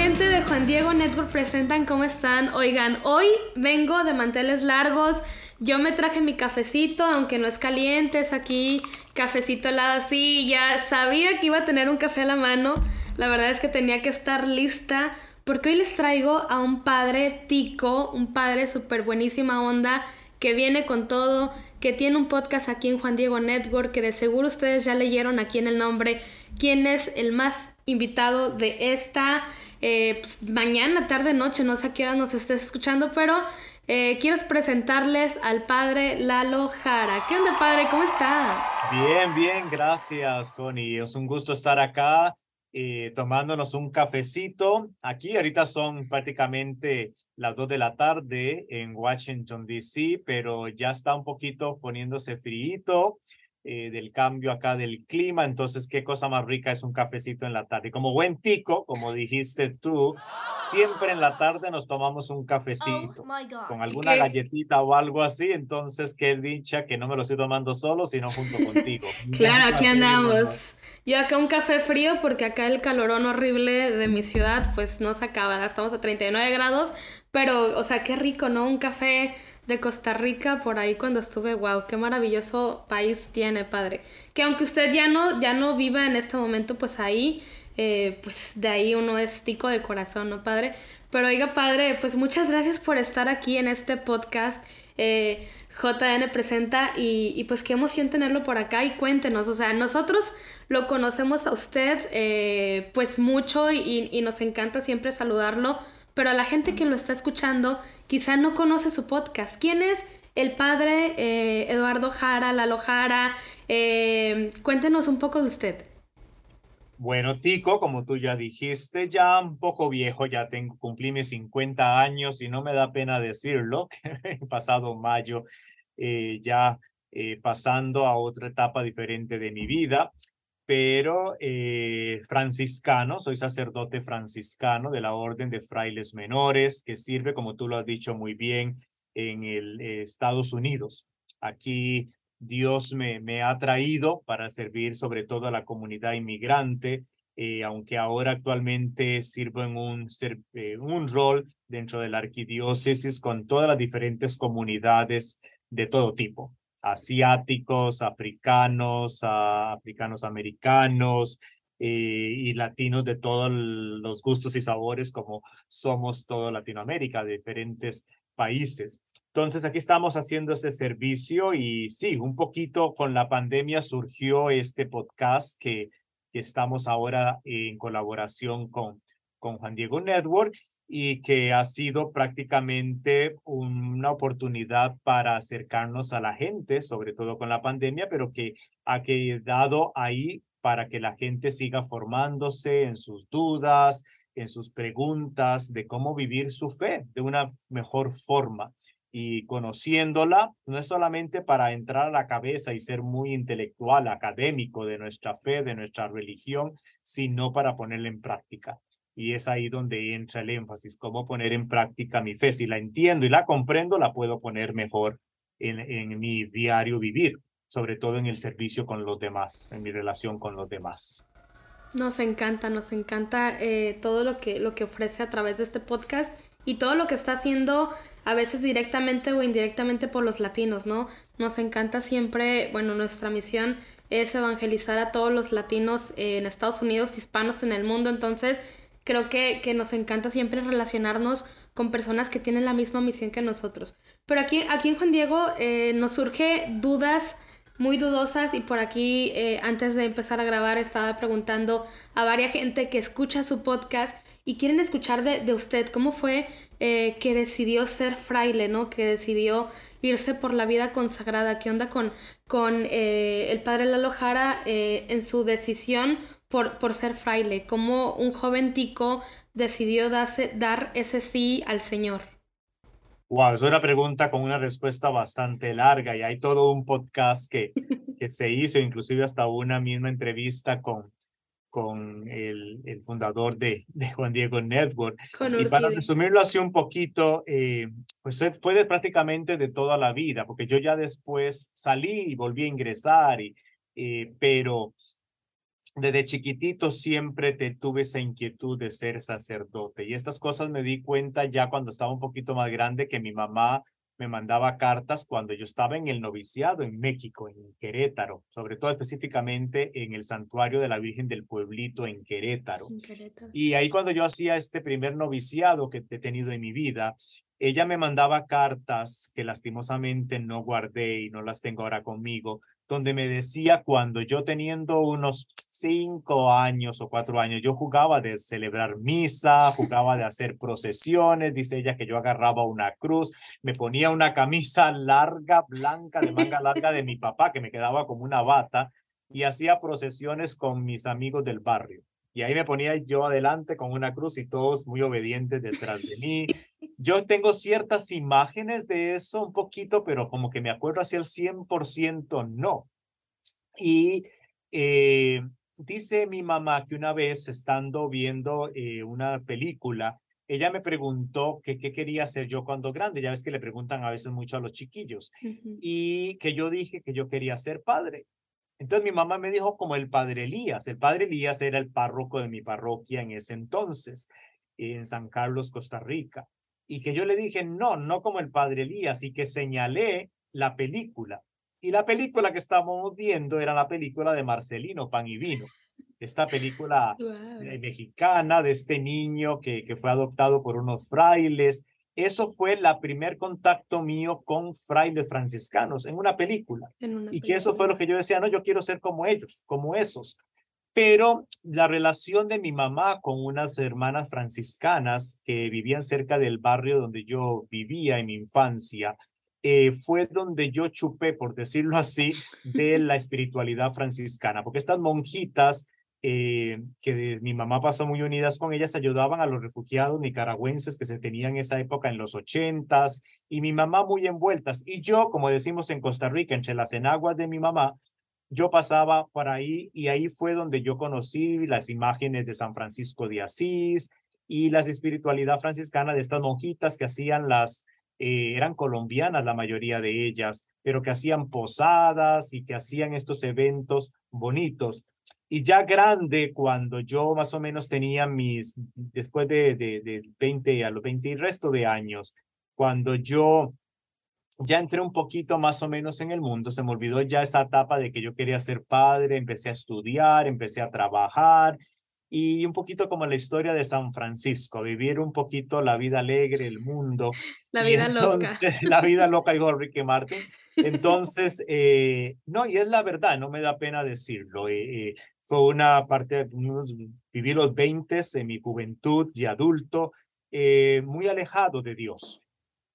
gente de Juan Diego Network presentan cómo están. Oigan, hoy vengo de manteles largos. Yo me traje mi cafecito, aunque no es caliente, es aquí cafecito helado así. Ya sabía que iba a tener un café a la mano. La verdad es que tenía que estar lista porque hoy les traigo a un padre tico, un padre súper buenísima onda, que viene con todo, que tiene un podcast aquí en Juan Diego Network, que de seguro ustedes ya leyeron aquí en el nombre quién es el más invitado de esta eh, pues, mañana, tarde, noche, no sé a qué hora nos estés escuchando, pero eh, quiero presentarles al padre Lalo Jara. ¿Qué onda, padre? ¿Cómo está? Bien, bien, gracias, Connie. Es un gusto estar acá eh, tomándonos un cafecito. Aquí ahorita son prácticamente las dos de la tarde en Washington, D.C., pero ya está un poquito poniéndose frío. Eh, del cambio acá del clima, entonces qué cosa más rica es un cafecito en la tarde. Como buen tico, como dijiste tú, siempre en la tarde nos tomamos un cafecito oh con alguna galletita o algo así, entonces qué dicha que no me lo estoy tomando solo, sino junto contigo. claro, aquí andamos. Yo acá un café frío porque acá el calorón horrible de mi ciudad pues no se acaba, estamos a 39 grados, pero o sea, qué rico, ¿no? Un café de Costa Rica por ahí cuando estuve, wow, qué maravilloso país tiene, padre. Que aunque usted ya no, ya no viva en este momento, pues ahí, eh, pues de ahí uno es tico de corazón, ¿no, padre? Pero oiga, padre, pues muchas gracias por estar aquí en este podcast. Eh, JN presenta y, y, pues qué emoción tenerlo por acá y cuéntenos, o sea, nosotros lo conocemos a usted eh, pues mucho y, y nos encanta siempre saludarlo, pero a la gente que lo está escuchando quizá no conoce su podcast. ¿Quién es el padre eh, Eduardo Jara, Lalo Jara? Eh, cuéntenos un poco de usted. Bueno, Tico, como tú ya dijiste, ya un poco viejo, ya tengo, cumplí mis 50 años y no me da pena decirlo, pasado mayo eh, ya pasando a otra etapa diferente de mi vida, pero franciscano, soy sacerdote franciscano de la Orden de Frailes Menores, que sirve, como tú lo has dicho muy bien, en el Estados Unidos. Aquí Dios me, ha traído para servir sobre todo a la comunidad inmigrante, eh, aunque ahora actualmente sirvo en un, eh, un rol dentro de la arquidiócesis con todas las diferentes comunidades de todo tipo asiáticos, africanos, africanos americanos eh, y latinos de todos los gustos y sabores como somos todo Latinoamérica, de diferentes países. Entonces aquí estamos haciendo este servicio y sí, un poquito con la pandemia surgió este podcast que, que estamos ahora en colaboración con, con Juan Diego Network y que ha sido prácticamente una oportunidad para acercarnos a la gente, sobre todo con la pandemia, pero que ha quedado ahí para que la gente siga formándose en sus dudas, en sus preguntas de cómo vivir su fe de una mejor forma y conociéndola, no es solamente para entrar a la cabeza y ser muy intelectual, académico de nuestra fe, de nuestra religión, sino para ponerla en práctica. Y es ahí donde entra el énfasis, cómo poner en práctica mi fe. Si la entiendo y la comprendo, la puedo poner mejor en, en mi diario vivir, sobre todo en el servicio con los demás, en mi relación con los demás. Nos encanta, nos encanta eh, todo lo que, lo que ofrece a través de este podcast y todo lo que está haciendo a veces directamente o indirectamente por los latinos, ¿no? Nos encanta siempre, bueno, nuestra misión es evangelizar a todos los latinos en Estados Unidos, hispanos en el mundo, entonces creo que, que nos encanta siempre relacionarnos con personas que tienen la misma misión que nosotros. Pero aquí, aquí en Juan Diego eh, nos surge dudas muy dudosas y por aquí eh, antes de empezar a grabar estaba preguntando a varias gente que escucha su podcast y quieren escuchar de, de usted cómo fue eh, que decidió ser fraile, ¿no? Que decidió irse por la vida consagrada. ¿Qué onda con, con el padre Lalo Jara en su decisión por, por ser fraile, cómo un joven tico decidió dar ese sí al Señor. Wow, es una pregunta con una respuesta bastante larga y hay todo un podcast que, que se hizo, inclusive hasta una misma entrevista con, con el, el fundador de, de, Juan Diego Network. y para resumirlo así un poquito, eh, pues fue de, prácticamente de toda la vida, porque yo ya después salí y volví a ingresar, y, eh, pero desde chiquitito siempre te tuve esa inquietud de ser sacerdote y estas cosas me di cuenta ya cuando estaba un poquito más grande que mi mamá me mandaba cartas cuando yo estaba en el noviciado en México, en Querétaro, sobre todo específicamente en el santuario de la Virgen del Pueblito en Querétaro. Y ahí cuando yo hacía este primer noviciado que he tenido en mi vida, ella me mandaba cartas que lastimosamente no guardé y no las tengo ahora conmigo, donde me decía cuando yo teniendo unos cinco años o cuatro años, yo jugaba de celebrar misa, jugaba de hacer procesiones, dice ella que yo agarraba una cruz, me ponía una camisa larga, blanca, de manga larga de mi papá, que me quedaba como una bata, y hacía procesiones con mis amigos del barrio. Y ahí me ponía yo adelante con una cruz y todos muy obedientes detrás de mí. Yo tengo ciertas imágenes de eso un poquito, pero como que me acuerdo hacia el 100% no. Y eh, dice mi mamá que una vez estando viendo eh, una película, ella me preguntó que qué quería hacer yo cuando grande. Ya ves que le preguntan a veces mucho a los chiquillos. Y que yo dije que yo quería ser padre. Entonces mi mamá me dijo como el padre Elías. El padre Elías era el párroco de mi parroquia en ese entonces, en San Carlos, Costa Rica. Y que yo le dije, no, no como el padre Elías, y que señalé la película. Y la película que estábamos viendo era la película de Marcelino, Pan y Vino. Esta película eh, mexicana de este niño que, que fue adoptado por unos frailes eso fue el primer contacto mío con frailes franciscanos en una película. y que eso fue lo que yo decía, no, yo quiero ser como ellos, como esos. Pero la relación de mi mamá con unas hermanas franciscanas que vivían cerca del barrio donde yo vivía en mi infancia, eh, fue donde yo chupé, por decirlo así, de la espiritualidad franciscana, porque estas monjitas eh, que mi mamá pasó muy unidas con ellas, ayudaban a los refugiados nicaragüenses que se tenían en esa época en los ochentas, y mi mamá muy envueltas. Y yo, como decimos en Costa Rica, entre las enaguas de mi mamá, yo pasaba por ahí y ahí fue donde yo conocí las imágenes de San Francisco de Asís y la espiritualidad franciscana de estas monjitas que hacían las, eh, eran colombianas la mayoría de ellas, pero que hacían posadas y que hacían estos eventos bonitos. Y ya grande, cuando yo más o menos tenía mis, después de, de, de 20 a los 20 y resto de años, cuando yo ya entré un poquito más o menos en el mundo, se me olvidó ya esa etapa de que yo quería ser padre, empecé a estudiar, empecé a trabajar y un poquito como la historia de San Francisco, vivir un poquito la vida alegre, el mundo. La vida entonces, loca. La vida loca, dijo Ricky Martin. Entonces, eh, no, y es la verdad, no me da pena decirlo. Eh, eh, fue una parte, viví los 20 en mi juventud y adulto, muy alejado de Dios,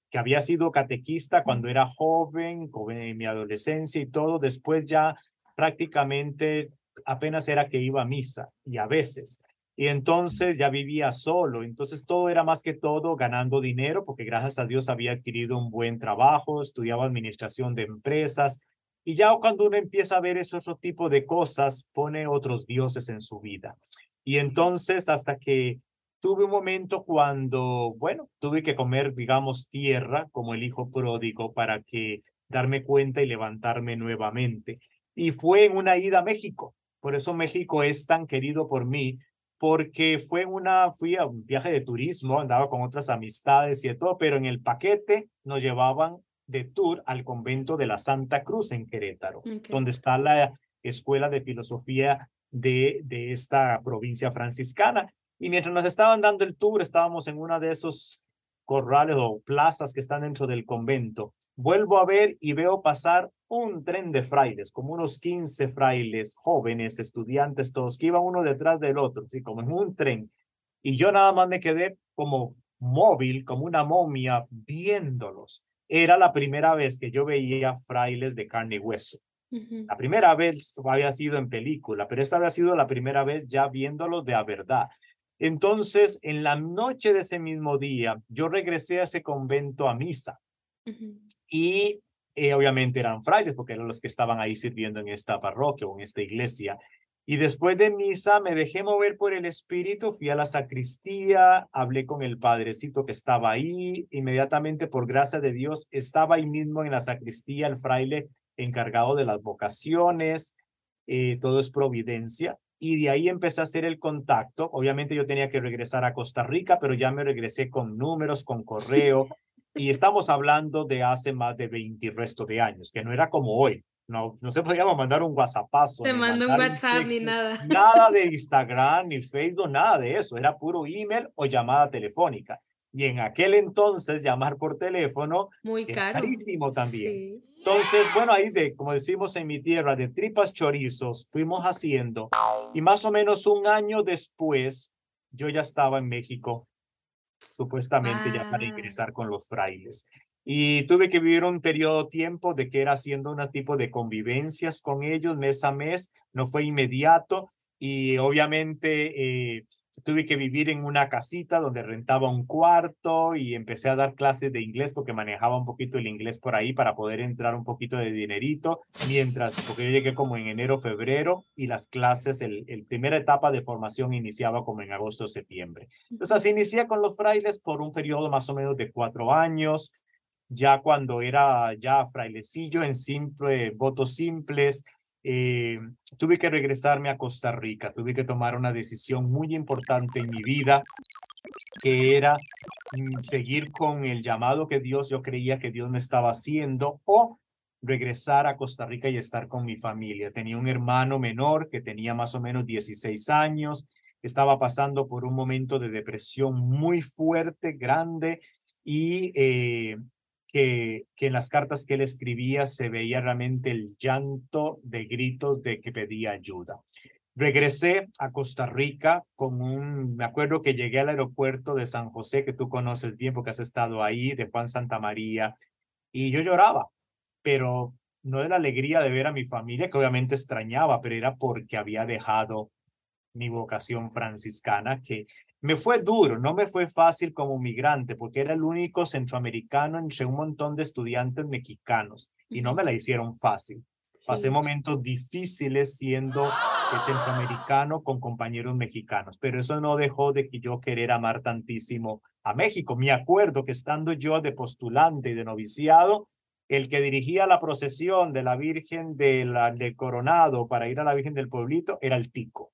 que había sido catequista cuando era joven, en mi adolescencia y todo, después ya prácticamente apenas era que iba a misa y a veces. Y entonces ya vivía solo, entonces todo era más que todo ganando dinero, porque gracias a Dios había adquirido un buen trabajo, estudiaba administración de empresas, y ya cuando uno empieza a ver ese otro tipo de cosas, pone otros dioses en su vida. Y entonces hasta que tuve un momento cuando, bueno, tuve que comer, digamos, tierra como el hijo pródigo para que darme cuenta y levantarme nuevamente. Y fue en una ida a México. Por eso México es tan querido por mí, porque fue una, fui a un viaje de turismo, andaba con otras amistades y todo, pero en el paquete nos llevaban de tour al convento de la Santa Cruz en Querétaro, donde está la escuela de filosofía de, de esta provincia franciscana. Y mientras nos estaban dando el tour, estábamos en una de esos corrales o plazas que están dentro del convento. Vuelvo a ver y veo pasar un tren de frailes, como unos 15 frailes jóvenes, estudiantes, todos que iban uno detrás del otro, así como en un tren. Y yo nada más me quedé como móvil, como una momia, viéndolos. Era la primera vez que yo veía frailes de carne y hueso. La primera vez había sido en película, pero esta había sido la primera vez ya viéndolos de a verdad. Entonces, en la noche de ese mismo día, yo regresé a ese convento a misa. Y eh, obviamente eran frailes porque eran los que estaban ahí sirviendo en esta parroquia o en esta iglesia. Y después de misa me dejé mover por el espíritu, fui a la sacristía, hablé con el padrecito que estaba ahí, inmediatamente por gracia de Dios estaba ahí mismo en la sacristía el fraile encargado de las vocaciones, eh, todo es providencia. y de ahí empecé a hacer el contacto. Obviamente yo tenía que regresar a Costa Rica, pero ya me regresé con números, con correo, y estamos hablando de hace más de 20 y resto de años, que no era como hoy. No, no se podía mandar un WhatsAppazo. Te mando un WhatsApp ni nada. Nada de Instagram, ni Facebook, nada de eso. Era puro email o llamada telefónica. Y en aquel entonces llamar por teléfono Muy caro. carísimo también. Entonces, bueno, ahí de, como decimos en mi tierra, de tripas chorizos, fuimos haciendo. Y más o menos un año después, yo ya estaba en México, supuestamente ya para ingresar con los frailes. Y tuve que vivir un periodo de tiempo de que era haciendo un tipo de convivencias con ellos mes a mes, no fue inmediato y obviamente eh, tuve que vivir en una casita donde rentaba un cuarto y empecé a dar clases de inglés porque manejaba un poquito el inglés por ahí para poder entrar un poquito de dinerito, mientras, porque yo llegué como en enero, febrero y las clases, el, el primera etapa de formación iniciaba como en agosto, septiembre. Entonces así inicié con los frailes por un periodo más o menos de cuatro años, ya cuando era ya frailecillo en simple, votos simples, eh, tuve que regresarme a Costa Rica, tuve que tomar una decisión muy importante en mi vida, que era mm, seguir con el llamado que Dios, yo creía que Dios me estaba haciendo, o regresar a Costa Rica y estar con mi familia. Tenía un hermano menor que tenía más o menos 16 años, estaba pasando por un momento de depresión muy fuerte, grande, y eh, que, en las cartas que él escribía se veía realmente el llanto de gritos de que pedía ayuda. Regresé a Costa Rica con un, me acuerdo que llegué al aeropuerto de San José, que tú conoces bien porque has estado ahí, de Juan Santa María, y yo lloraba, pero no de la alegría de ver a mi familia, que obviamente extrañaba, pero era porque había dejado mi vocación franciscana, que me fue duro, no me fue fácil como migrante, porque era el único centroamericano entre un montón de estudiantes mexicanos y no me la hicieron fácil. Pasé momentos difíciles siendo centroamericano con compañeros mexicanos, pero eso no dejó de que yo querer amar tantísimo a México. Me acuerdo que estando yo de postulante y de noviciado, el que dirigía la procesión de la Virgen de la, del Coronado para ir a la Virgen del Pueblito era el Tico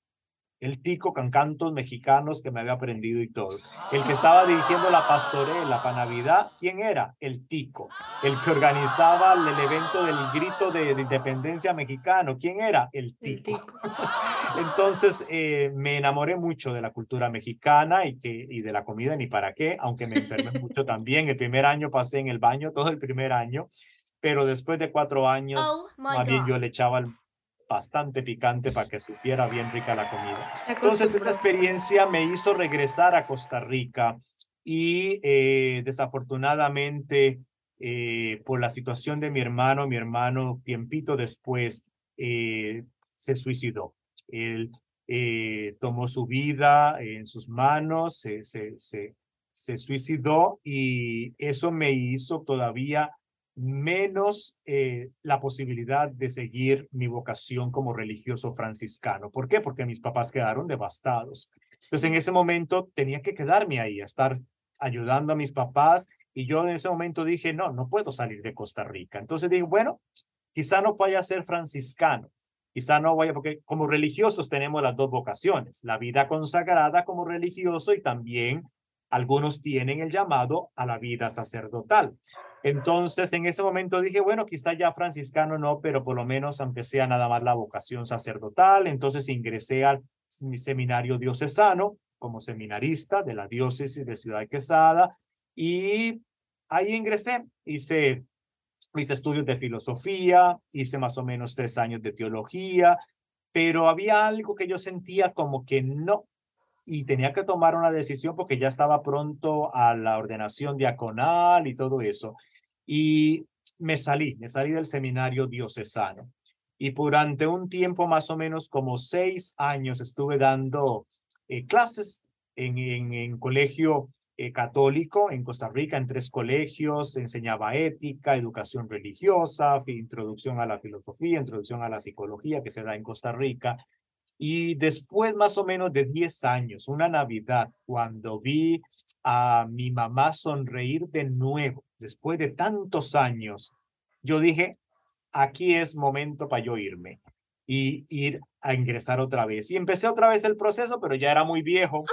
el tico con cantos mexicanos que me había aprendido y todo. El que estaba dirigiendo la pastorela para Navidad, ¿quién era? El tico. El que organizaba el, evento del grito de, independencia mexicano, ¿quién era? El tico. Entonces eh, me enamoré mucho de la cultura mexicana y, que, y de la comida, ni para qué, aunque me enfermé mucho también. El primer año pasé en el baño, todo el primer año, pero después de cuatro años, oh más bien yo le echaba el bastante picante para que supiera bien rica la comida. Entonces esa experiencia me hizo regresar a Costa Rica y eh, desafortunadamente eh, por la situación de mi hermano, mi hermano tiempito después eh, se suicidó. Él tomó su vida en sus manos, se, se, se, se suicidó y eso me hizo todavía menos eh, la posibilidad de seguir mi vocación como religioso franciscano. ¿Por qué? Porque mis papás quedaron devastados. Entonces en ese momento tenía que quedarme ahí, a estar ayudando a mis papás y yo en ese momento dije, no, no puedo salir de Costa Rica. Entonces dije, bueno, quizá no vaya a ser franciscano, quizá no vaya, porque como religiosos tenemos las dos vocaciones, la vida consagrada como religioso y también algunos tienen el llamado a la vida sacerdotal. Entonces, en ese momento dije, bueno, quizá ya franciscano no, pero por lo menos aunque sea nada más la vocación sacerdotal. Entonces ingresé al seminario diocesano como seminarista de la diócesis de Ciudad Quesada y ahí ingresé, hice mis estudios de filosofía, hice más o menos tres años de teología, pero había algo que yo sentía como que no, y tenía que tomar una decisión porque ya estaba pronto a la ordenación diaconal y todo eso. Y me salí, me salí del seminario diocesano. Y durante un tiempo más o menos como seis años estuve dando eh, clases en, en, colegio eh, católico en Costa Rica, en tres colegios, enseñaba ética, educación religiosa, introducción a la filosofía, introducción a la psicología que se da en Costa Rica, y después más o menos de 10 años, una Navidad, cuando vi a mi mamá sonreír de nuevo, después de tantos años, yo dije, aquí es momento para yo irme. y ir a ingresar otra vez. Y empecé otra vez el proceso, pero ya era muy viejo,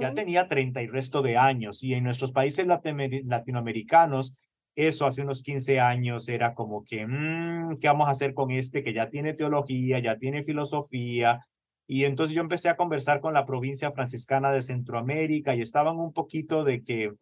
ya oh. tenía 30 y resto de años. Y en nuestros países latinoamericanos, eso hace unos 15 años era como que, mmm, ¿qué vamos a hacer con este que ya tiene teología, ya tiene filosofía? Y entonces yo empecé a conversar con la provincia franciscana de Centroamérica y estaban un poquito de que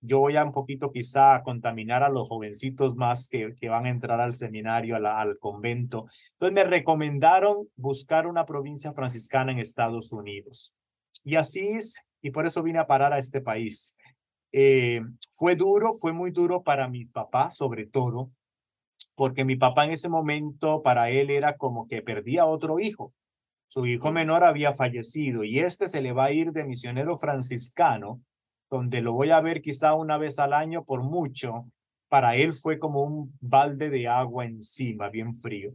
yo voy a un poquito quizá a contaminar a los jovencitos más que, que van a entrar al seminario, al convento. Entonces me recomendaron buscar una provincia franciscana en Estados Unidos. Y así es, y por eso vine a parar a este país. Eh, fue duro, fue muy duro para mi papá, sobre todo, porque mi papá en ese momento, para él era como que perdía otro hijo. Su hijo menor había fallecido y este se le va a ir de misionero franciscano donde lo voy a ver quizá una vez al año por mucho, para él fue como un balde de agua encima, bien frío.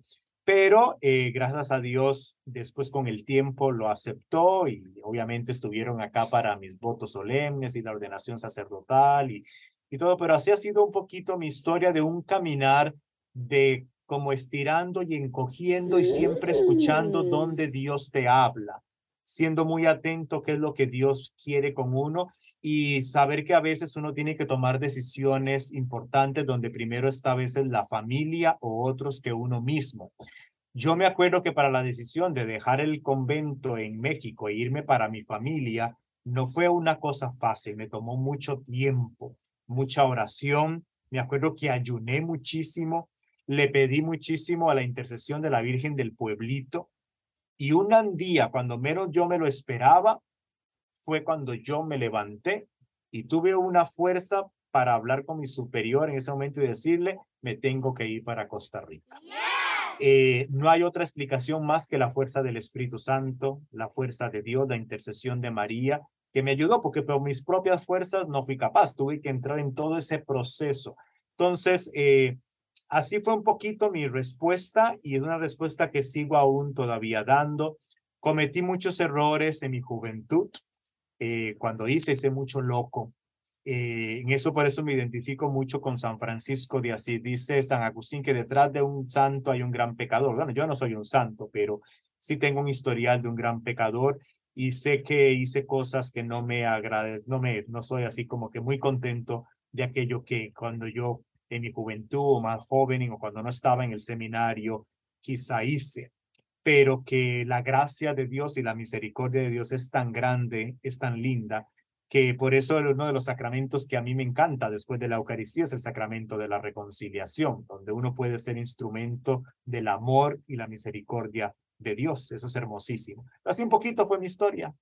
Pero eh, gracias a Dios, después con el tiempo lo aceptó y obviamente estuvieron acá para mis votos solemnes y la ordenación sacerdotal y, y todo, pero así ha sido un poquito mi historia de un caminar de como estirando y encogiendo y siempre escuchando donde Dios te habla siendo muy atento qué es lo que Dios quiere con uno y saber que a veces uno tiene que tomar decisiones importantes donde primero está a veces la familia o otros que uno mismo. Yo me acuerdo que para la decisión de dejar el convento en México e irme para mi familia, no fue una cosa fácil, me tomó mucho tiempo, mucha oración. Me acuerdo que ayuné muchísimo, le pedí muchísimo a la intercesión de la Virgen del Pueblito y un día, cuando menos yo me lo esperaba, fue cuando yo me levanté y tuve una fuerza para hablar con mi superior en ese momento y decirle, me tengo que ir para Costa Rica. Eh, no hay otra explicación más que la fuerza del Espíritu Santo, la fuerza de Dios, la intercesión de María, que me ayudó porque por mis propias fuerzas no fui capaz, tuve que entrar en todo ese proceso. Entonces, eh, Así fue un poquito mi respuesta y es una respuesta que sigo aún todavía dando. Cometí muchos errores en mi juventud. Eh, cuando hice ese mucho loco. Eh, en eso por eso me identifico mucho con San Francisco de Asís. Dice San Agustín que detrás de un santo hay un gran pecador. Bueno, yo no soy un santo, pero sí tengo un historial de un gran pecador y sé que hice cosas que no me agrade, no me, no soy así como que muy contento de aquello que cuando yo en mi juventud o más joven o cuando no estaba en el seminario, quizá hice, pero que la gracia de Dios y la misericordia de Dios es tan grande, es tan linda, que por eso uno de los sacramentos que a mí me encanta después de la Eucaristía es el sacramento de la reconciliación, donde uno puede ser instrumento del amor y la misericordia de Dios. Eso es hermosísimo. Así un poquito fue mi historia.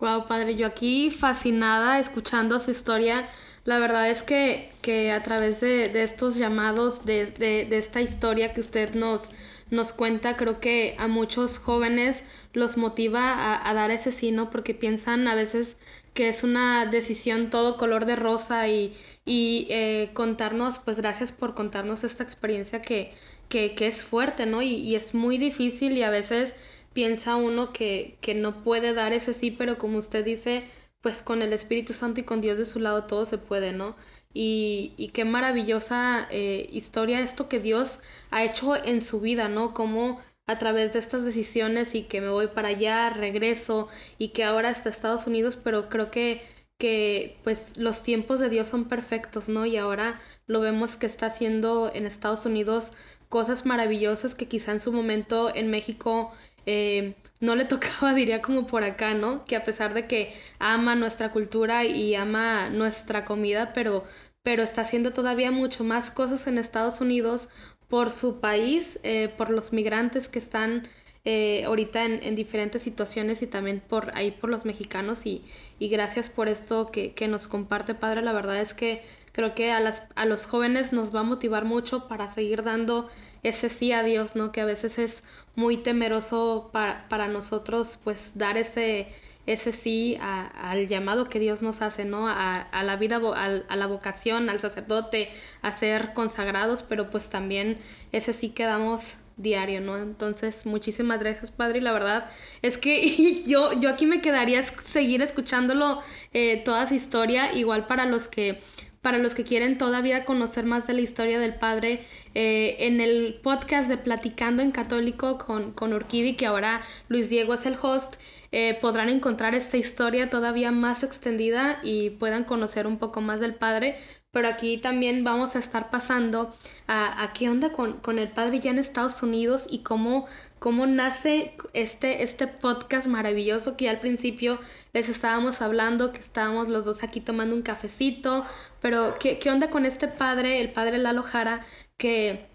Wow, padre, yo aquí fascinada escuchando su historia la verdad es que, que a través de, de estos llamados, de, de, de, esta historia que usted nos, nos cuenta, creo que a muchos jóvenes los motiva a, a dar ese sí, ¿no? Porque piensan a veces que es una decisión todo color de rosa y, y eh, contarnos, pues gracias por contarnos esta experiencia que, que, que es fuerte, ¿no? Y, y, es muy difícil y a veces piensa uno que, que no puede dar ese sí, pero como usted dice, pues con el Espíritu Santo y con Dios de su lado todo se puede, ¿no? Y, y qué maravillosa eh, historia esto que Dios ha hecho en su vida, ¿no? Como a través de estas decisiones y que me voy para allá, regreso y que ahora está Estados Unidos, pero creo que, que pues los tiempos de Dios son perfectos, ¿no? Y ahora lo vemos que está haciendo en Estados Unidos cosas maravillosas que quizá en su momento en México eh, no le tocaba, diría como por acá, ¿no? Que a pesar de que ama nuestra cultura y ama nuestra comida, pero, pero está haciendo todavía mucho más cosas en Estados Unidos por su país, eh, por los migrantes que están eh, ahorita en, en, diferentes situaciones y también por ahí por los mexicanos y, y gracias por esto que, que, nos comparte padre la verdad es que creo que a, las, a los jóvenes nos va a motivar mucho para seguir dando ese sí a Dios, ¿no? Que a veces es muy temeroso para, para nosotros, pues dar ese, ese sí al llamado que Dios nos hace, ¿no? A, a la vida, a, a, la vocación, al sacerdote, a ser consagrados, pero pues también ese sí que damos diario, ¿no? Entonces, muchísimas gracias, Padre, y la verdad es que yo, yo aquí me quedaría seguir escuchándolo eh, toda su historia, igual para los que para los que quieren todavía conocer más de la historia del Padre, eh, en el podcast de Platicando en Católico con, con Urquidi, que ahora Luis Diego es el host, eh, podrán encontrar esta historia todavía más extendida y puedan conocer un poco más del Padre. Pero aquí también vamos a estar pasando a, a qué onda con, con, el Padre ya en Estados Unidos y cómo, cómo nace este, este podcast maravilloso que al principio les estábamos hablando, que estábamos los dos aquí tomando un cafecito, pero ¿qué, qué onda con este padre, el padre Lalo Jara, que,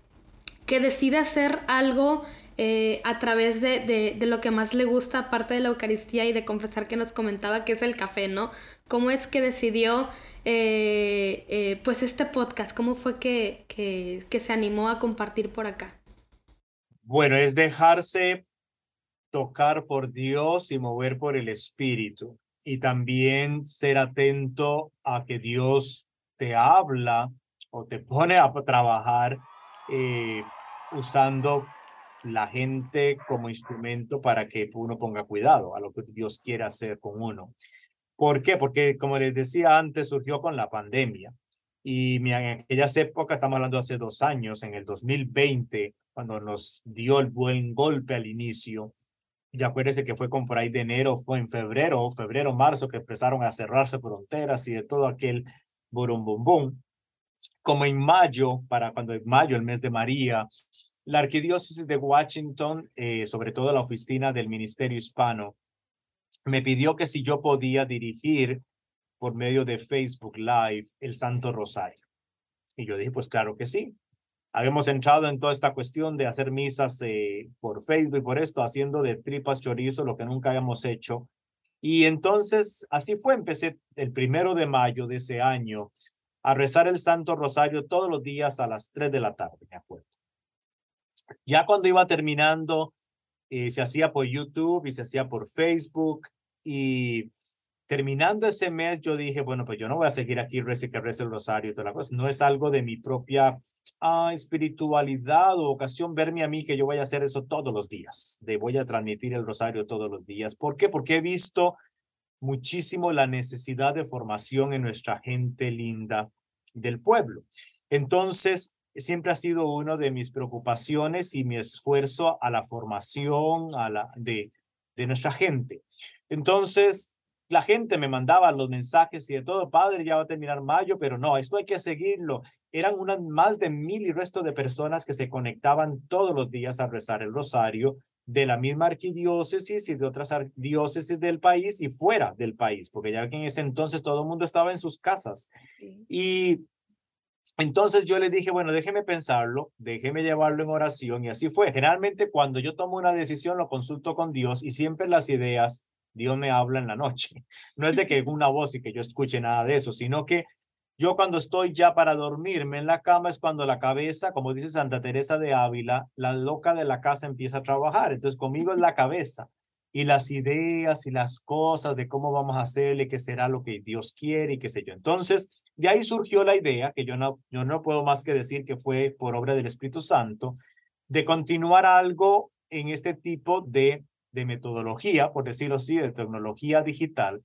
que decide hacer algo eh, a través de, de, de, lo que más le gusta, aparte de la Eucaristía y de confesar que nos comentaba que es el café, ¿no? ¿Cómo es que decidió eh, eh, pues este podcast? ¿Cómo fue que, que, que se animó a compartir por acá? Bueno, es dejarse tocar por Dios y mover por el Espíritu y también ser atento a que Dios te habla o te pone a trabajar eh, usando la gente como instrumento para que uno ponga cuidado a lo que Dios quiere hacer con uno. ¿Por qué? Porque como les decía antes, surgió con la pandemia. Y en aquellas épocas, estamos hablando hace dos años, en el 2020, cuando nos dio el buen golpe al inicio, y acuérdense que fue como por ahí de enero, fue en febrero, febrero, marzo, que empezaron a cerrarse fronteras y de todo aquel bum. Como en mayo, para cuando en mayo, el mes de María, la arquidiócesis de Washington, eh, sobre todo la oficina del Ministerio Hispano, me pidió que si yo podía dirigir por medio de Facebook Live el Santo Rosario. Y yo dije, pues claro que sí. Habíamos entrado en toda esta cuestión de hacer misas eh, por Facebook y por esto, haciendo de tripas chorizo lo que nunca habíamos hecho. Y entonces así fue, empecé el primero de mayo de ese año a rezar el Santo Rosario todos los días a las 3 de la tarde, me acuerdo. Ya cuando iba terminando, eh, se hacía por YouTube y se hacía por Facebook y terminando ese mes yo dije, bueno, pues yo no voy a seguir aquí rece el rosario y toda la cosa, no es algo de mi propia ah, espiritualidad o ocasión verme a mí que yo voy a hacer eso todos los días, de voy a transmitir el rosario todos los días. ¿Por qué? Porque he visto muchísimo la necesidad de formación en nuestra gente linda del pueblo. Entonces, siempre ha sido una de mis preocupaciones y mi esfuerzo a la formación a la, de, de nuestra gente. Entonces, la gente me mandaba los mensajes y de todo, padre, ya va a terminar mayo, pero no, esto hay que seguirlo. Eran unas más de mil y resto de personas que se conectaban todos los días a rezar el rosario de la misma arquidiócesis y de otras diócesis del país y fuera del país, porque ya que en ese entonces todo el mundo estaba en sus casas. Y entonces yo le dije, bueno, déjeme pensarlo, déjeme llevarlo en oración y así fue. Generalmente cuando yo tomo una decisión lo consulto con Dios y siempre las ideas Dios me habla en la noche. No es de que una voz y que yo escuche nada de eso, sino que yo cuando estoy ya para dormirme en la cama es cuando la cabeza, como dice Santa Teresa de Ávila, la loca de la casa empieza a trabajar. Entonces conmigo es la cabeza y las ideas y las cosas de cómo vamos a hacerle, qué será lo que Dios quiere y qué sé yo. Entonces, de ahí surgió la idea, que yo no, yo no puedo más que decir que fue por obra del Espíritu Santo, de continuar algo en este tipo de de metodología, por decirlo así, de tecnología digital.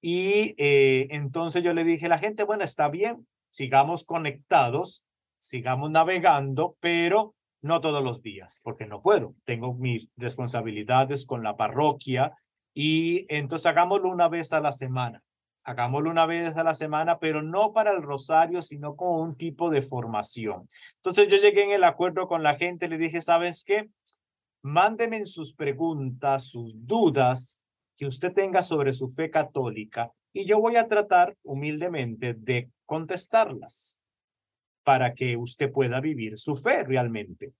Y eh, entonces yo le dije a la gente, bueno, está bien, sigamos conectados, sigamos navegando, pero no todos los días, porque no puedo. Tengo mis responsabilidades con la parroquia y entonces hagámoslo una vez a la semana. Hagámoslo una vez a la semana, pero no para el rosario, sino con un tipo de formación. Entonces yo llegué en el acuerdo con la gente, le dije, ¿sabes qué? Mándeme sus preguntas, sus dudas que usted tenga sobre su fe católica y yo voy a tratar humildemente de contestarlas para que usted pueda vivir su fe realmente.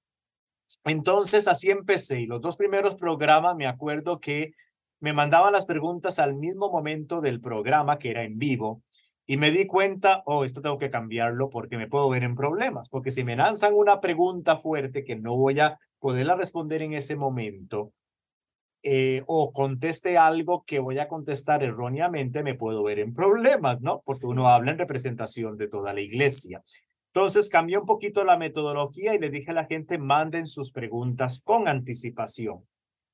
Entonces así empecé y los dos primeros programas me acuerdo que me mandaban las preguntas al mismo momento del programa que era en vivo y me di cuenta, oh, esto tengo que cambiarlo porque me puedo ver en problemas, porque si me lanzan una pregunta fuerte que no voy a poderla responder en ese momento, eh, o conteste algo que voy a contestar erróneamente, me puedo ver en problemas, ¿no? Porque uno habla en representación de toda la iglesia. Entonces cambié un poquito la metodología y le dije a la gente, manden sus preguntas con anticipación.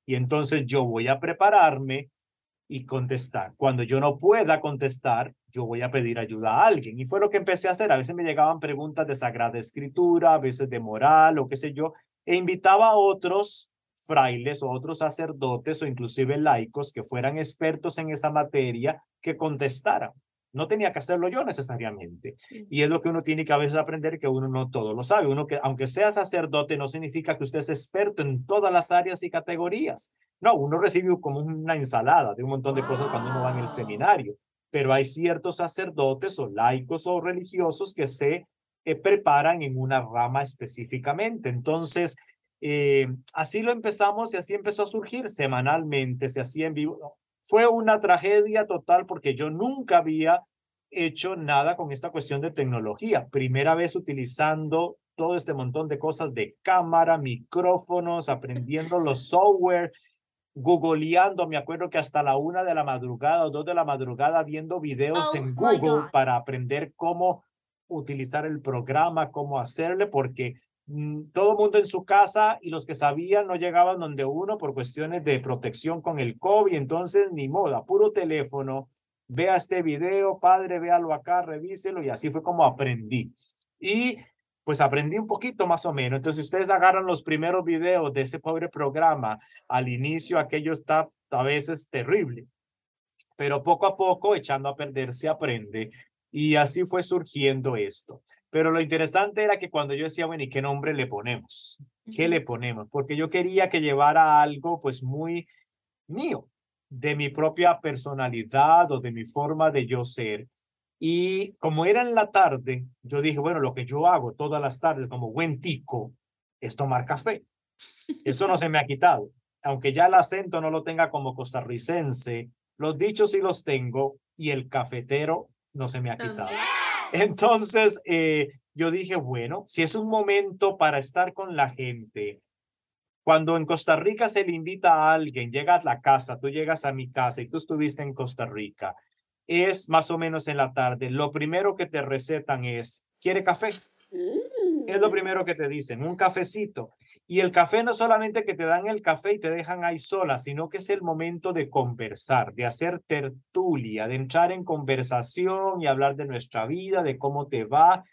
Y entonces yo voy a prepararme y contestar. Cuando yo no pueda contestar, yo voy a pedir ayuda a alguien. Y fue lo que empecé a hacer. A veces me llegaban preguntas de Sagrada Escritura, a veces de moral o qué sé yo, e invitaba a otros frailes o otros sacerdotes o inclusive laicos que fueran expertos en esa materia que contestaran. No tenía que hacerlo yo necesariamente. Y es lo que uno tiene que a veces aprender que uno no todo lo sabe. Uno que, aunque sea sacerdote, no significa que usted es experto en todas las áreas y categorías. No, uno recibe como una ensalada de un montón de cosas cuando uno va en el seminario. Pero hay ciertos sacerdotes o laicos o religiosos que se eh, preparan en una rama específicamente. Entonces, eh, así lo empezamos y así empezó a surgir semanalmente, se hacía en vivo. Fue una tragedia total porque yo nunca había hecho nada con esta cuestión de tecnología. Primera vez utilizando todo este montón de cosas de cámara, micrófonos, aprendiendo los software, googleando. Me acuerdo que hasta la una de la madrugada o dos de la madrugada viendo videos oh en Google para aprender cómo utilizar el programa, cómo hacerle, porque Mm, todo el mundo en su casa y los que sabían no llegaban donde uno por cuestiones de protección con el COVID, entonces ni moda, puro teléfono, vea este video, padre, véalo acá, revíselo y así fue como aprendí. Y pues aprendí un poquito más o menos. Entonces, ustedes agarran los primeros videos de ese pobre programa, al inicio aquello está a veces terrible, pero poco a poco, echando a perder, se aprende y así fue surgiendo esto. Pero lo interesante era que cuando yo decía, bueno, ¿y qué nombre le ponemos? ¿Qué le ponemos? Porque yo quería que llevara algo pues muy mío, de mi propia personalidad o de mi forma de yo ser. Y como era en la tarde, yo dije, bueno, lo que yo hago todas las tardes como buen tico es tomar café. Eso no se me ha quitado. Aunque ya el acento no lo tenga como costarricense, los dichos sí los tengo y el cafetero no se me ha quitado. Entonces, eh, yo dije, bueno, si es un momento para estar con la gente, cuando en Costa Rica se le invita a alguien, llega a la casa, tú llegas a mi casa y tú estuviste en Costa Rica, es más o menos en la tarde, lo primero que te recetan es, ¿quiere café? Es lo primero que te dicen, un cafecito. Y el café no solamente que te dan el café y te dejan ahí sola, sino que es el momento de conversar, de hacer tertulia, de entrar en conversación y hablar de nuestra vida, de cómo te va,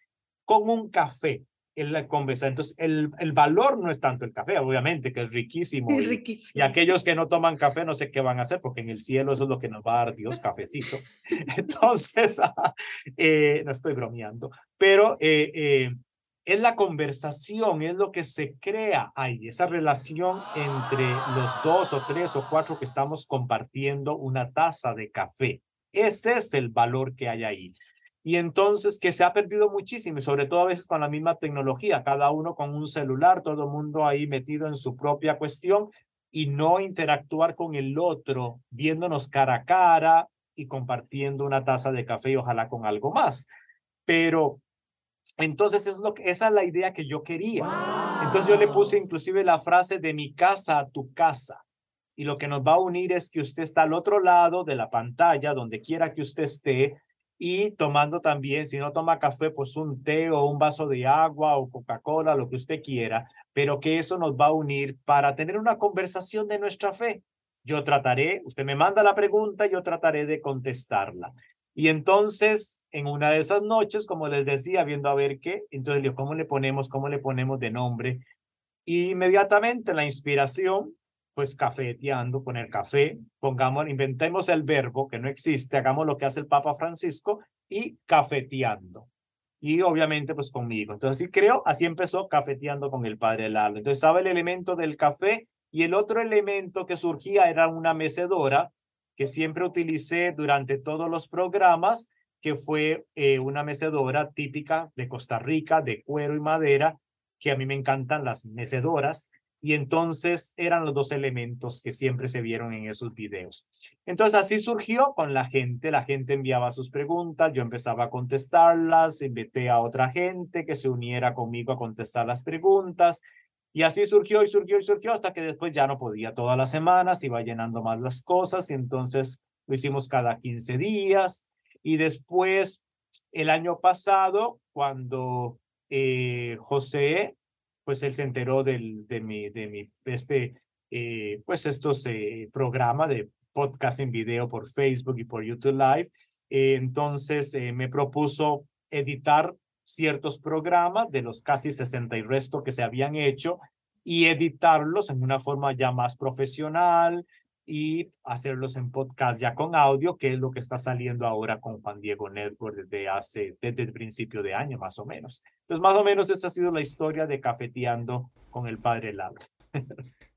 con un café en la conversación. Entonces, el, el valor no es tanto el café, obviamente, que es riquísimo. Y, aquellos que no toman café no sé qué van a hacer, porque en el cielo eso es lo que nos va a dar Dios, cafecito. Entonces, eh, no estoy bromeando, pero eh, eh, es la conversación, es lo que se crea ahí, esa relación entre los dos o tres o cuatro que estamos compartiendo una taza de café. Ese es el valor que hay ahí. Y entonces que se ha perdido muchísimo, y sobre todo a veces con la misma tecnología, cada uno con un celular, todo el mundo ahí metido en su propia cuestión y no interactuar con el otro, viéndonos cara a cara y compartiendo una taza de café y ojalá con algo más. Pero entonces, es lo que, esa es la idea que yo quería. Entonces yo le puse inclusive la frase de mi casa a tu casa. Y lo que nos va a unir es que usted está al otro lado de la pantalla, donde quiera que usted esté, y tomando también, si no toma café, pues un té o un vaso de agua o Coca-Cola, lo que usted quiera, pero que eso nos va a unir para tener una conversación de nuestra fe. Yo trataré, usted me manda la pregunta, yo trataré de contestarla. Y entonces, en una de esas noches, como les decía, viendo a ver qué, entonces, ¿cómo le ponemos, cómo le ponemos de nombre? Y inmediatamente la inspiración, pues cafeteando, poner café, pongamos, inventemos el verbo que no existe, hagamos lo que hace el Papa Francisco y cafeteando. Y obviamente, pues conmigo. Entonces, sí creo, así empezó cafeteando con el Padre Lalo. Entonces, estaba el elemento del café y el otro elemento que surgía era una mecedora que siempre utilicé durante todos los programas, que fue eh, una mecedora típica de Costa Rica, de cuero y madera, que a mí me encantan las mecedoras. Y entonces eran los dos elementos que siempre se vieron en esos videos. Entonces así surgió con la gente, la gente enviaba sus preguntas, yo empezaba a contestarlas, invité a otra gente que se uniera conmigo a contestar las preguntas y así surgió y surgió y surgió hasta que después ya no podía todas las semanas, iba llenando más las cosas y entonces lo hicimos cada 15 días. Y después, el año pasado, cuando eh, José, pues él se enteró del, de mi, de mi, este, eh, pues estos eh, programas de podcast en video por Facebook y por YouTube Live, entonces me propuso editar ciertos programas de los casi 60 y resto que se habían hecho y editarlos en una forma ya más profesional y hacerlos en podcast ya con audio, que es lo que está saliendo ahora con Juan Diego Network desde hace, desde el principio de año más o menos. Entonces, más o menos esa ha sido la historia de Cafeteando con el Padre Lalo.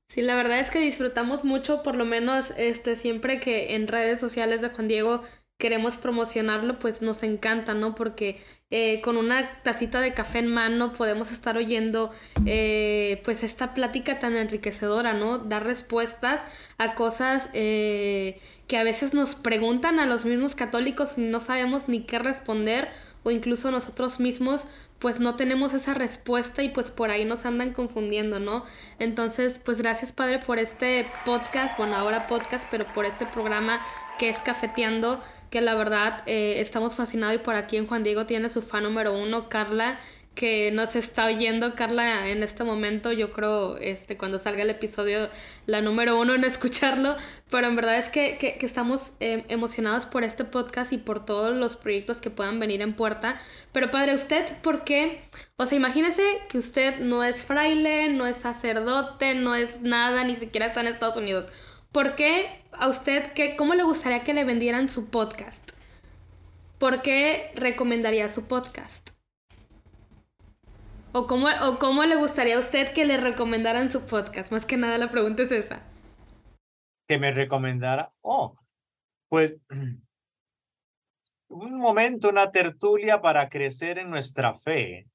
Sí, la verdad es que disfrutamos mucho, por lo menos este, siempre que en redes sociales de Juan Diego queremos promocionarlo, pues nos encanta, ¿no? Porque eh, con una tacita de café en mano podemos estar oyendo eh, pues esta plática tan enriquecedora, ¿no? Dar respuestas a cosas eh, que a veces nos preguntan a los mismos católicos y no sabemos ni qué responder o incluso nosotros mismos pues no tenemos esa respuesta y pues por ahí nos andan confundiendo, ¿no? Entonces, pues gracias Padre por este podcast, bueno, ahora podcast, pero por este programa que es Cafeteando que la verdad eh, estamos fascinados y por aquí en Juan Diego tiene su fan número uno, Carla, que nos está oyendo, Carla, en este momento, yo creo, este, cuando salga el episodio, la número uno en escucharlo, pero en verdad es que, que, estamos eh, emocionados por este podcast y por todos los proyectos que puedan venir en puerta. Pero padre, ¿usted por qué? O sea, imagínese que usted no es fraile, no es sacerdote, no es nada, ni siquiera está en Estados Unidos. ¿Por qué a usted, qué, cómo le gustaría que le vendieran su podcast? ¿Por qué recomendaría su podcast? ¿O cómo, ¿O cómo le gustaría a usted que le recomendaran su podcast? Más que nada la pregunta es esa. Que me recomendara. Oh, pues un momento, una tertulia para crecer en nuestra fe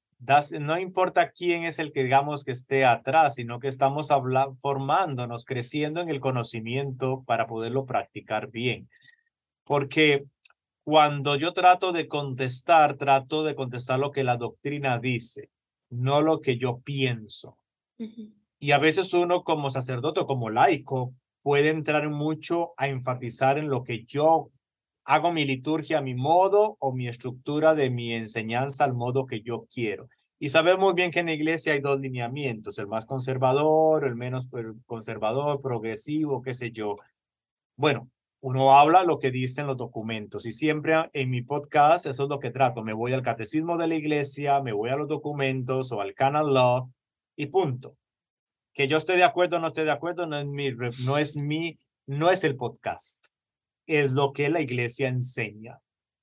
no importa quién es el que digamos que esté atrás, sino que estamos formándonos, creciendo en el conocimiento para poderlo practicar bien. Porque cuando yo trato de contestar, trato de contestar lo que la doctrina dice, no lo que yo pienso. Y a veces uno como sacerdote o como laico puede entrar mucho a enfatizar en lo que yo hago mi liturgia a mi modo o mi estructura de mi enseñanza al modo que yo quiero. Y sabemos bien que en la iglesia hay dos lineamientos, el más conservador, el menos conservador, progresivo, qué sé yo. Bueno, uno habla lo que dicen los documentos y siempre en mi podcast eso es lo que trato. Me voy al catecismo de la iglesia, me voy a los documentos o al canon law y punto. Que yo estoy de acuerdo o no estoy de acuerdo no es mi, no es mi, no es el podcast es lo que la iglesia enseña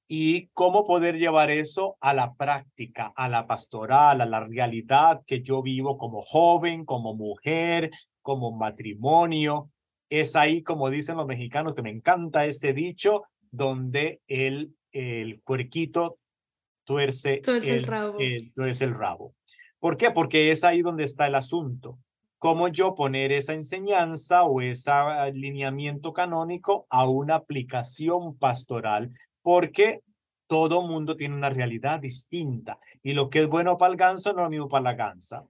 y cómo poder llevar eso a la práctica, a la pastoral, a la realidad que yo vivo como joven, como mujer, como matrimonio. Es ahí, como dicen los mexicanos, que me encanta este dicho, donde el, el puerquito tuerce, el, rabo. tuerce el rabo. ¿Por qué? Porque es ahí donde está el asunto cómo yo poner esa enseñanza o ese alineamiento canónico a una aplicación pastoral, porque todo mundo tiene una realidad distinta y lo que es bueno para el ganso no es lo mismo para la gansa.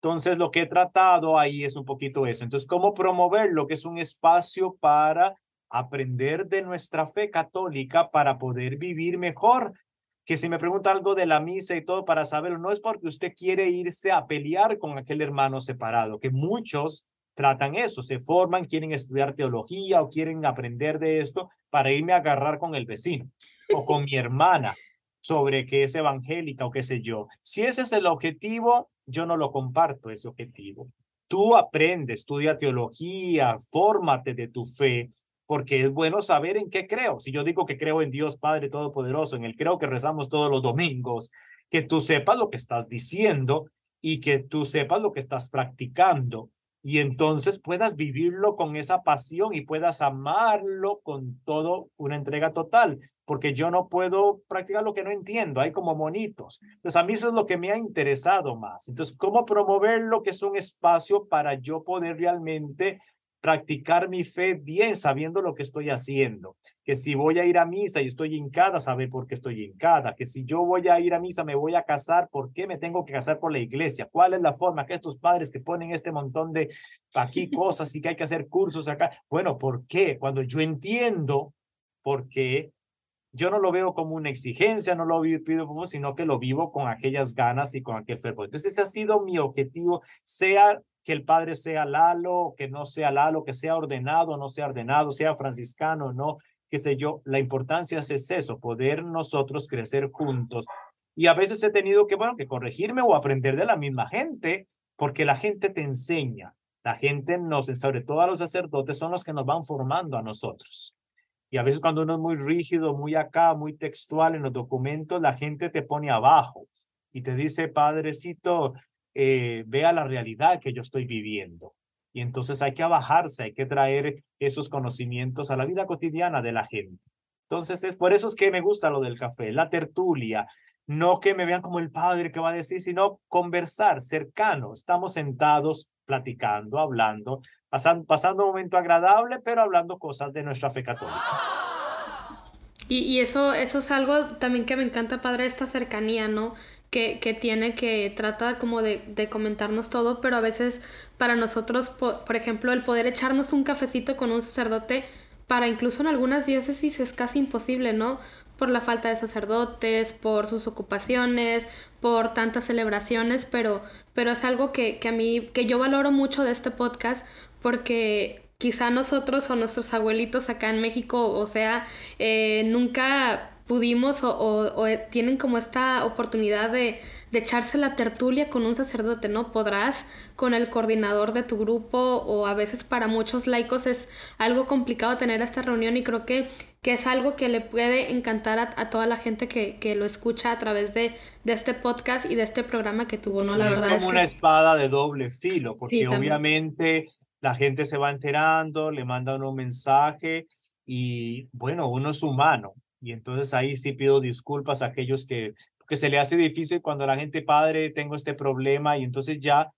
Entonces, lo que he tratado ahí es un poquito eso. Entonces, ¿cómo promover lo que es un espacio para aprender de nuestra fe católica para poder vivir mejor que si me pregunta algo de la misa y todo para saberlo, no es porque usted quiere irse a pelear con aquel hermano separado, que muchos tratan eso, se forman, quieren estudiar teología o quieren aprender de esto para irme a agarrar con el vecino o con mi hermana sobre que es evangélica o qué sé yo. Si ese es el objetivo, yo no lo comparto, ese objetivo. Tú aprende, estudia teología, fórmate de tu fe porque es bueno saber en qué creo. Si yo digo que creo en Dios Padre Todopoderoso, en el creo que rezamos todos los domingos, que tú sepas lo que estás diciendo y que tú sepas lo que estás practicando y entonces puedas vivirlo con esa pasión y puedas amarlo con todo una entrega total, porque yo no puedo practicar lo que no entiendo, hay como monitos. Entonces a mí eso es lo que me ha interesado más. Entonces, ¿cómo promover lo que es un espacio para yo poder realmente practicar mi fe bien sabiendo lo que estoy haciendo. Que si voy a ir a misa y estoy hincada, sabe por qué estoy hincada. Que si yo voy a ir a misa, me voy a casar, ¿por qué me tengo que casar por la iglesia? ¿Cuál es la forma que estos padres que ponen este montón de aquí cosas y que hay que hacer cursos acá? Bueno, ¿por qué? Cuando yo entiendo por qué, yo no lo veo como una exigencia, no lo pido como, sino que lo vivo con aquellas ganas y con aquel fervor. Entonces, ese ha sido mi objetivo, sea que el padre sea Lalo, que no sea Lalo, que sea ordenado, no sea ordenado, sea franciscano, no, qué sé yo. La importancia es eso, poder nosotros crecer juntos. Y a veces he tenido que, bueno, que corregirme o aprender de la misma gente, porque la gente te enseña. La gente nos, sobre todo a los sacerdotes, son los que nos van formando a nosotros. Y a veces cuando uno es muy rígido, muy acá, muy textual en los documentos, la gente te pone abajo y te dice, padrecito, eh, vea la realidad que yo estoy viviendo. Y entonces hay que abajarse, hay que traer esos conocimientos a la vida cotidiana de la gente. Entonces es por eso es que me gusta lo del café, la tertulia, no que me vean como el padre que va a decir, sino conversar cercano. Estamos sentados platicando, hablando, pasando, pasando un momento agradable, pero hablando cosas de nuestra fe católica. Y, y, eso, eso es algo también que me encanta, padre, esta cercanía, ¿no? Que, tiene, que trata como de, comentarnos todo, pero a veces para nosotros, por, por ejemplo, el poder echarnos un cafecito con un sacerdote, para incluso en algunas diócesis es casi imposible, ¿no? Por la falta de sacerdotes, por sus ocupaciones, por tantas celebraciones, pero, pero es algo que, que a mí, que yo valoro mucho de este podcast porque quizá nosotros o nuestros abuelitos acá en México, o sea, eh, nunca pudimos o, o, tienen como esta oportunidad de, de, echarse la tertulia con un sacerdote, ¿no? Podrás con el coordinador de tu grupo o a veces para muchos laicos es algo complicado tener esta reunión y creo que, que es algo que le puede encantar a, a toda la gente que, que, lo escucha a través de, de, este podcast y de este programa que tuvo, ¿no? La es verdad como es una espada de doble filo, porque sí, obviamente la gente se va enterando, le mandan un mensaje y bueno, uno es humano y entonces ahí sí pido disculpas a aquellos que, que se le hace difícil cuando la gente, padre, tengo este problema y entonces ya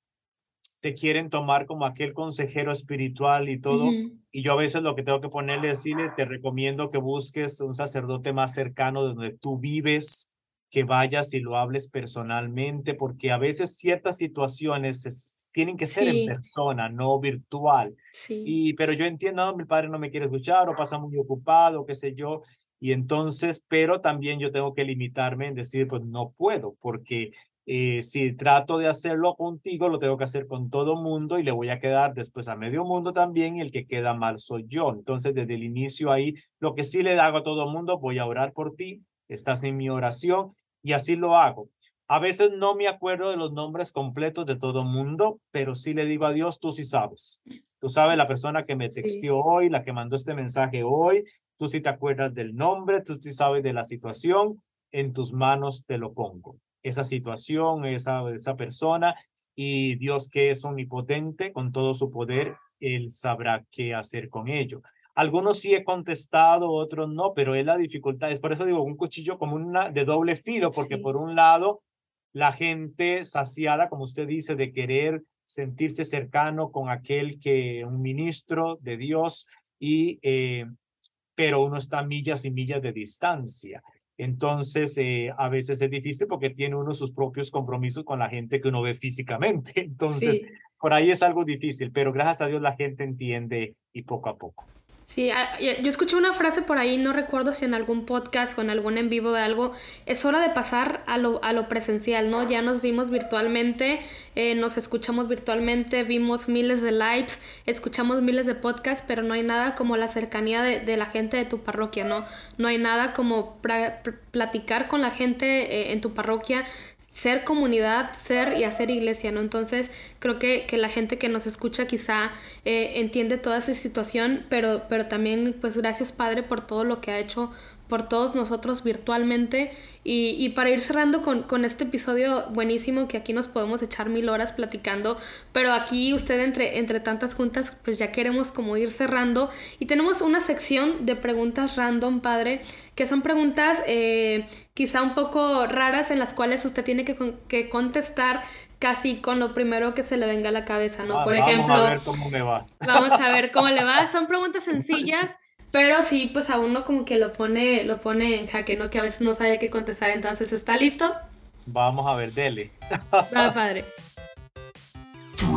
te quieren tomar como aquel consejero espiritual y todo. Uh -huh. Y yo a veces lo que tengo que ponerle es decirle, te recomiendo que busques un sacerdote más cercano de donde tú vives, que vayas y lo hables personalmente, porque a veces ciertas situaciones es, tienen que ser sí. en persona, no virtual. Sí. Y, pero yo entiendo, no, mi padre no me quiere escuchar o pasa muy ocupado, qué sé yo. Y entonces, pero también yo tengo que limitarme en decir, pues no puedo, porque eh, si trato de hacerlo contigo, lo tengo que hacer con todo mundo y le voy a quedar después a medio mundo también y el que queda mal soy yo. Entonces, desde el inicio ahí, lo que sí le hago a todo mundo, voy a orar por ti, estás en mi oración y así lo hago. A veces no me acuerdo de los nombres completos de todo mundo, pero sí le digo a Dios, tú sí sabes. Tú sabes la persona que me texteó sí. hoy, la que mandó este mensaje hoy, tú sí te acuerdas del nombre, tú sí sabes de la situación, en tus manos te lo pongo. Esa situación, esa, esa persona, y Dios que es omnipotente, con todo su poder, Él sabrá qué hacer con ello. Algunos sí he contestado, otros no, pero es la dificultad. Es por eso digo, un cuchillo como una de doble filo, porque sí. por un lado, la gente saciada, como usted dice, de querer sentirse cercano con aquel que, un ministro de Dios, y eh, pero uno está a millas y millas de distancia. Entonces, eh, a veces es difícil porque tiene uno sus propios compromisos con la gente que uno ve físicamente. Entonces, sí. por ahí es algo difícil, pero gracias a Dios la gente entiende y poco a poco. Sí, ah, yo escuché una frase por ahí, no recuerdo si en algún podcast o en algún en vivo de algo, es hora de pasar a lo, a lo presencial, ¿no? Ya nos vimos virtualmente, eh, nos escuchamos virtualmente, vimos miles de lives, escuchamos miles de podcasts, pero no hay nada como la cercanía de, de la gente de tu parroquia, ¿no? No hay nada como platicar con la gente eh, en tu parroquia, ser comunidad, ser y hacer iglesia, ¿no? Entonces creo que, que la gente que nos escucha quizá eh, entiende toda esa situación, pero, pero también pues gracias Padre por todo lo que ha hecho por todos nosotros virtualmente y, y para ir cerrando con, con, este episodio buenísimo que aquí nos podemos echar mil horas platicando, pero aquí usted entre, entre tantas juntas pues ya queremos como ir cerrando y tenemos una sección de preguntas random, padre, que son preguntas eh, quizá un poco raras en las cuales usted tiene que, que contestar casi con lo primero que se le venga a la cabeza, ¿no? Ah, Por vamos ejemplo, a ver cómo me va. Vamos a ver cómo le va. Son preguntas sencillas, pero sí, pues a uno como que lo pone, lo pone en jaque, ¿no? Que a veces no sabe qué contestar. Entonces, ¿está listo? Vamos a ver, dele. Va, padre. 3,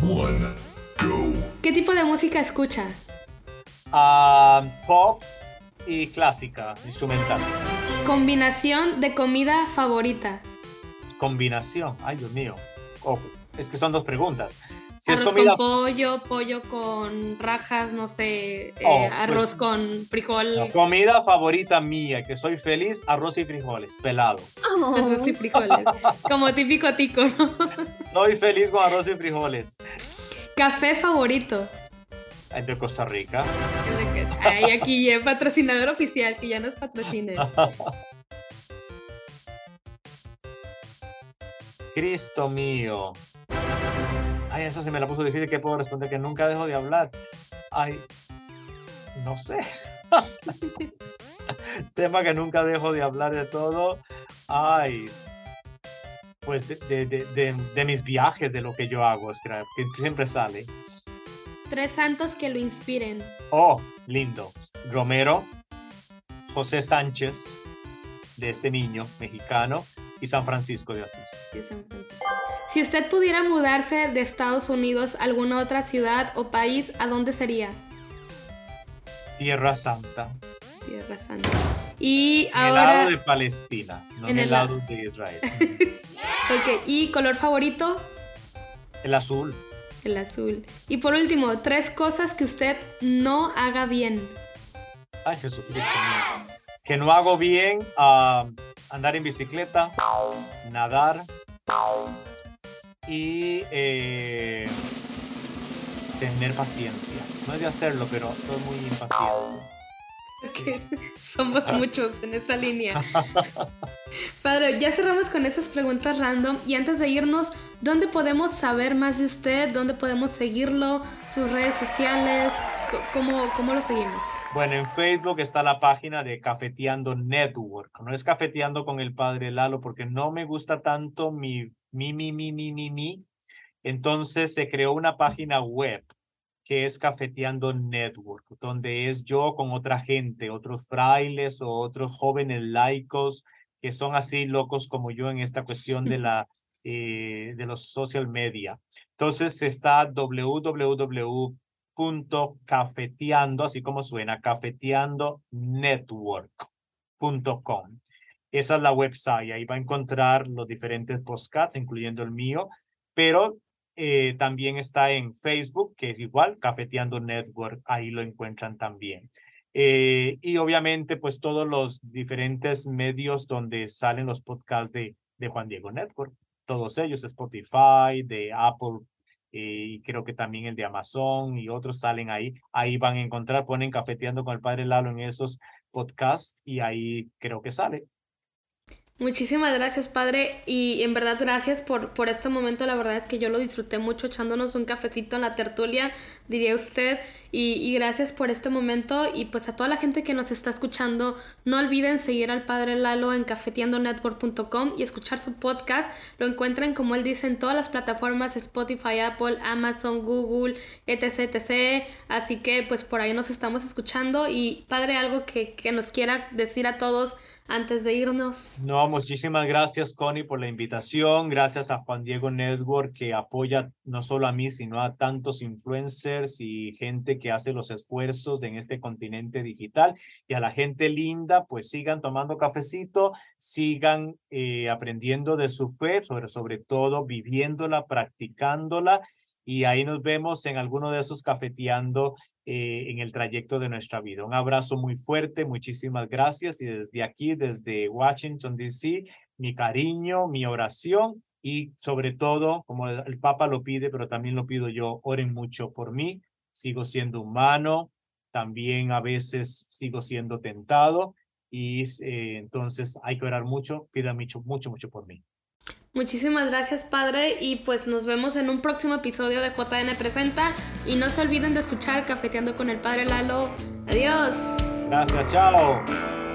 2, 1, go. ¿Qué tipo de música escucha? Uh, pop y clásica, instrumental. Combinación de comida favorita. Combinación, ay Dios mío. Oh, es que son dos preguntas. Si es arroz comida, con pollo, pollo con rajas, no sé, eh, Oh, pues, arroz con frijol, la comida favorita mía, que soy feliz, arroz y frijoles, pelado. arroz y frijoles. Como típico tico, ¿no? Soy feliz con arroz y frijoles. Café favorito. El de Costa Rica. Ay, aquí ya patrocinador oficial, que ya nos patrocine. Cristo mío. Ay, eso se me la puso difícil que puedo responder que nunca dejo de hablar. Ay, no sé. Tema que nunca dejo de hablar de todo. Ay, pues de, de, de, de, mis viajes, de lo que yo hago, que siempre sale. Tres santos que lo inspiren. Oh, lindo. Romero, José Sánchez, de este niño mexicano, y San Francisco de Asís. de San Francisco. Si usted pudiera mudarse de Estados Unidos a alguna otra ciudad o país, ¿a dónde sería? Tierra Santa. Tierra Santa. Y En el lado de Palestina, no En el el la- lado de Israel. Ok, ¿Y color favorito? el azul. El azul. Y por último, tres cosas que usted no haga bien. Ay, Jesucristo mío. Que no hago bien ah, andar en bicicleta, nadar y eh, tener paciencia. No he de hacerlo, pero soy muy impaciente. Que Somos muchos en esta línea. Padre, ya cerramos con esas preguntas random y antes de irnos, ¿dónde podemos saber más de usted? ¿Dónde podemos seguirlo? ¿Sus redes sociales? ¿Cómo, cómo lo seguimos? Bueno, en Facebook está la página de Cafeteando Network. No es Cafeteando con el padre Lalo porque no me gusta tanto mi, mi, mi, mi, mi, mi, mi. Entonces se creó una página web que es Cafeteando Network, donde es yo con otra gente, otros frailes o otros jóvenes laicos que son así locos como yo en esta cuestión de la eh, de los social media. Entonces está www.cafeteando, así como suena, cafeteandonetwork.com. Esa es la website, ahí va a encontrar los diferentes podcasts, incluyendo el mío, pero eh, también está en Facebook, que es igual, Cafeteando Network, ahí lo encuentran también. Eh, y obviamente, pues todos los diferentes medios donde salen los podcasts de, de Juan Diego Network, todos ellos, Spotify, de Apple, eh, y creo que también el de Amazon y otros salen ahí. Ahí van a encontrar, ponen Cafeteando con el Padre Lalo en esos podcasts y ahí creo que sale. Muchísimas gracias, padre. Y en verdad, gracias por, por este momento. La verdad es que yo lo disfruté mucho echándonos un cafecito en la tertulia, diría usted. Y, y gracias por este momento. Y pues a toda la gente que nos está escuchando, no olviden seguir al padre Lalo en cafeteandonetwork.com y escuchar su podcast. Lo encuentran, como él dice, en todas las plataformas: Spotify, Apple, Amazon, Google, etc. etc. Así que pues por ahí nos estamos escuchando. Y padre, algo que, que nos quiera decir a todos antes de irnos. No, muchísimas gracias, Connie, por la invitación. Gracias a Juan Diego Network que apoya no solo a mí, sino a tantos influencers y gente que hace los esfuerzos en este continente digital. Y a la gente linda, pues sigan tomando cafecito, sigan eh, aprendiendo de su fe, sobre, sobre todo viviéndola, practicándola. Y ahí nos vemos en alguno de esos cafeteando eh, en el trayecto de nuestra vida. Un abrazo muy fuerte, muchísimas gracias y desde aquí, desde Washington, D.C., mi cariño, mi oración y sobre todo, como el, Papa lo pide, pero también lo pido yo, oren mucho por mí, sigo siendo humano, también a veces sigo siendo tentado y eh, entonces hay que orar mucho, pidan mucho, mucho, mucho por mí. Muchísimas gracias, padre. Y pues nos vemos en un próximo episodio de JN Presenta. Y no se olviden de escuchar Cafeteando con el Padre Lalo. Adiós. Gracias, chao.